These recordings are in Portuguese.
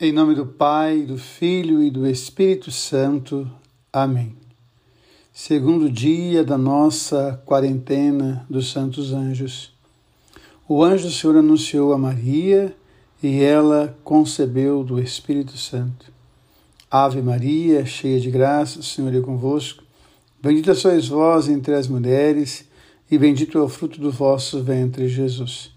Em nome do Pai, do Filho e do Espírito Santo. Amém. Segundo dia da nossa quarentena dos Santos Anjos. O anjo do Senhor anunciou a Maria e ela concebeu do Espírito Santo. Ave Maria, cheia de graça, o Senhor é convosco. Bendita sois vós entre as mulheres, e bendito é o fruto do vosso ventre, Jesus.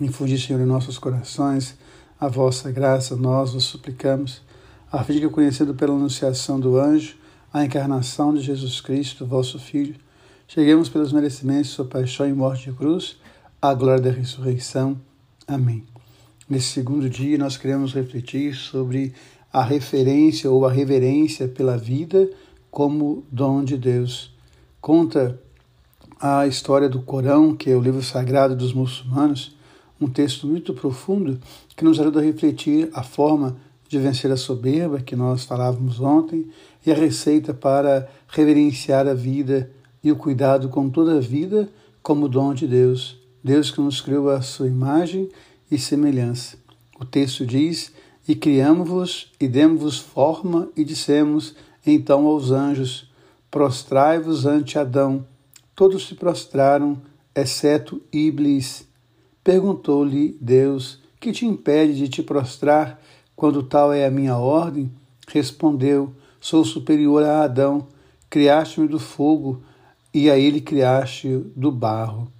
Infundi, Senhor, em nossos corações a vossa graça, nós vos suplicamos, a fim de que, conhecendo pela anunciação do anjo a encarnação de Jesus Cristo, vosso Filho, cheguemos pelos merecimentos de sua paixão e morte de cruz à glória da ressurreição. Amém. Nesse segundo dia, nós queremos refletir sobre a referência ou a reverência pela vida como dom de Deus. Conta a história do Corão, que é o livro sagrado dos muçulmanos, um texto muito profundo que nos ajuda a refletir a forma de vencer a soberba que nós falávamos ontem e a receita para reverenciar a vida e o cuidado com toda a vida como dom de Deus. Deus que nos criou a sua imagem e semelhança. O texto diz: E criamos-vos e demos-vos forma e dissemos então aos anjos: Prostrai-vos ante Adão. Todos se prostraram, exceto Iblis. Perguntou-lhe Deus: Que te impede de te prostrar quando tal é a minha ordem? Respondeu: Sou superior a Adão. Criaste-me do fogo e a ele criaste do barro.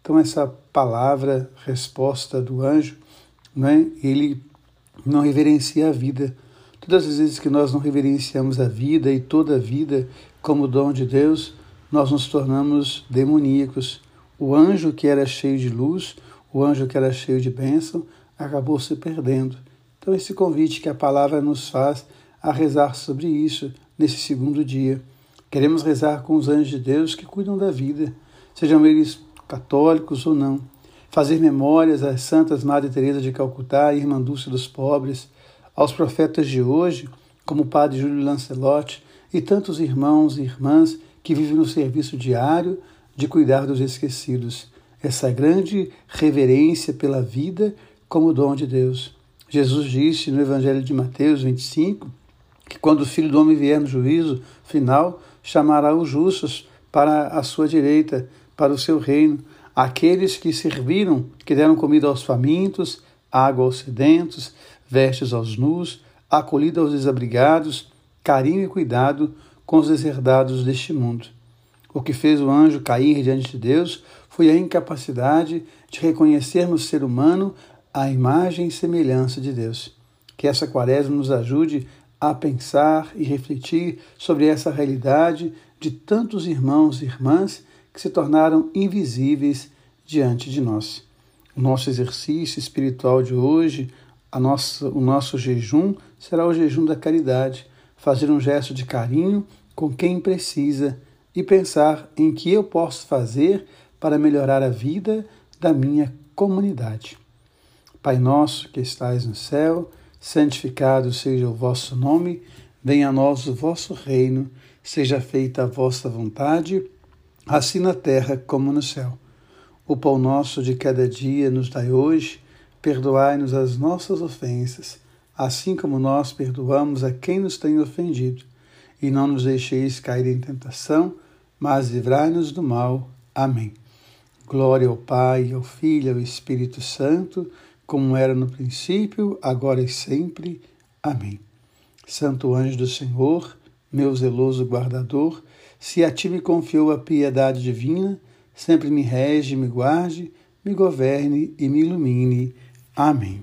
Então, essa palavra, resposta do anjo, né, ele não reverencia a vida. Todas as vezes que nós não reverenciamos a vida e toda a vida como dom de Deus, nós nos tornamos demoníacos. O anjo que era cheio de luz, o anjo que era cheio de bênção acabou se perdendo. Então, esse convite que a palavra nos faz a rezar sobre isso nesse segundo dia. Queremos rezar com os anjos de Deus que cuidam da vida, sejam eles católicos ou não. Fazer memórias às Santas Madre Teresa de Calcutá e Irmã Dulce dos Pobres, aos profetas de hoje, como o Padre Júlio Lancelotti e tantos irmãos e irmãs que vivem no serviço diário de cuidar dos esquecidos essa grande reverência pela vida como dom de Deus. Jesus disse no Evangelho de Mateus 25 que quando o Filho do Homem vier no juízo final, chamará os justos para a sua direita, para o seu reino, aqueles que serviram, que deram comida aos famintos, água aos sedentos, vestes aos nus, acolhida aos desabrigados, carinho e cuidado com os deserdados deste mundo. O que fez o anjo cair diante de Deus foi a incapacidade de reconhecer no ser humano a imagem e semelhança de Deus. Que essa quaresma nos ajude a pensar e refletir sobre essa realidade de tantos irmãos e irmãs que se tornaram invisíveis diante de nós. O nosso exercício espiritual de hoje, a nossa, o nosso jejum, será o jejum da caridade, fazer um gesto de carinho com quem precisa e pensar em que eu posso fazer para melhorar a vida da minha comunidade. Pai nosso que estais no céu, santificado seja o vosso nome, venha a nós o vosso reino, seja feita a vossa vontade, assim na terra como no céu. O pão nosso de cada dia nos dai hoje, perdoai-nos as nossas ofensas, assim como nós perdoamos a quem nos tem ofendido, e não nos deixeis cair em tentação, mas livrai-nos do mal. Amém. Glória ao Pai, ao Filho ao Espírito Santo, como era no princípio, agora e sempre. Amém. Santo anjo do Senhor, meu zeloso guardador, se a ti me confiou a piedade divina, sempre me rege, me guarde, me governe e me ilumine. Amém.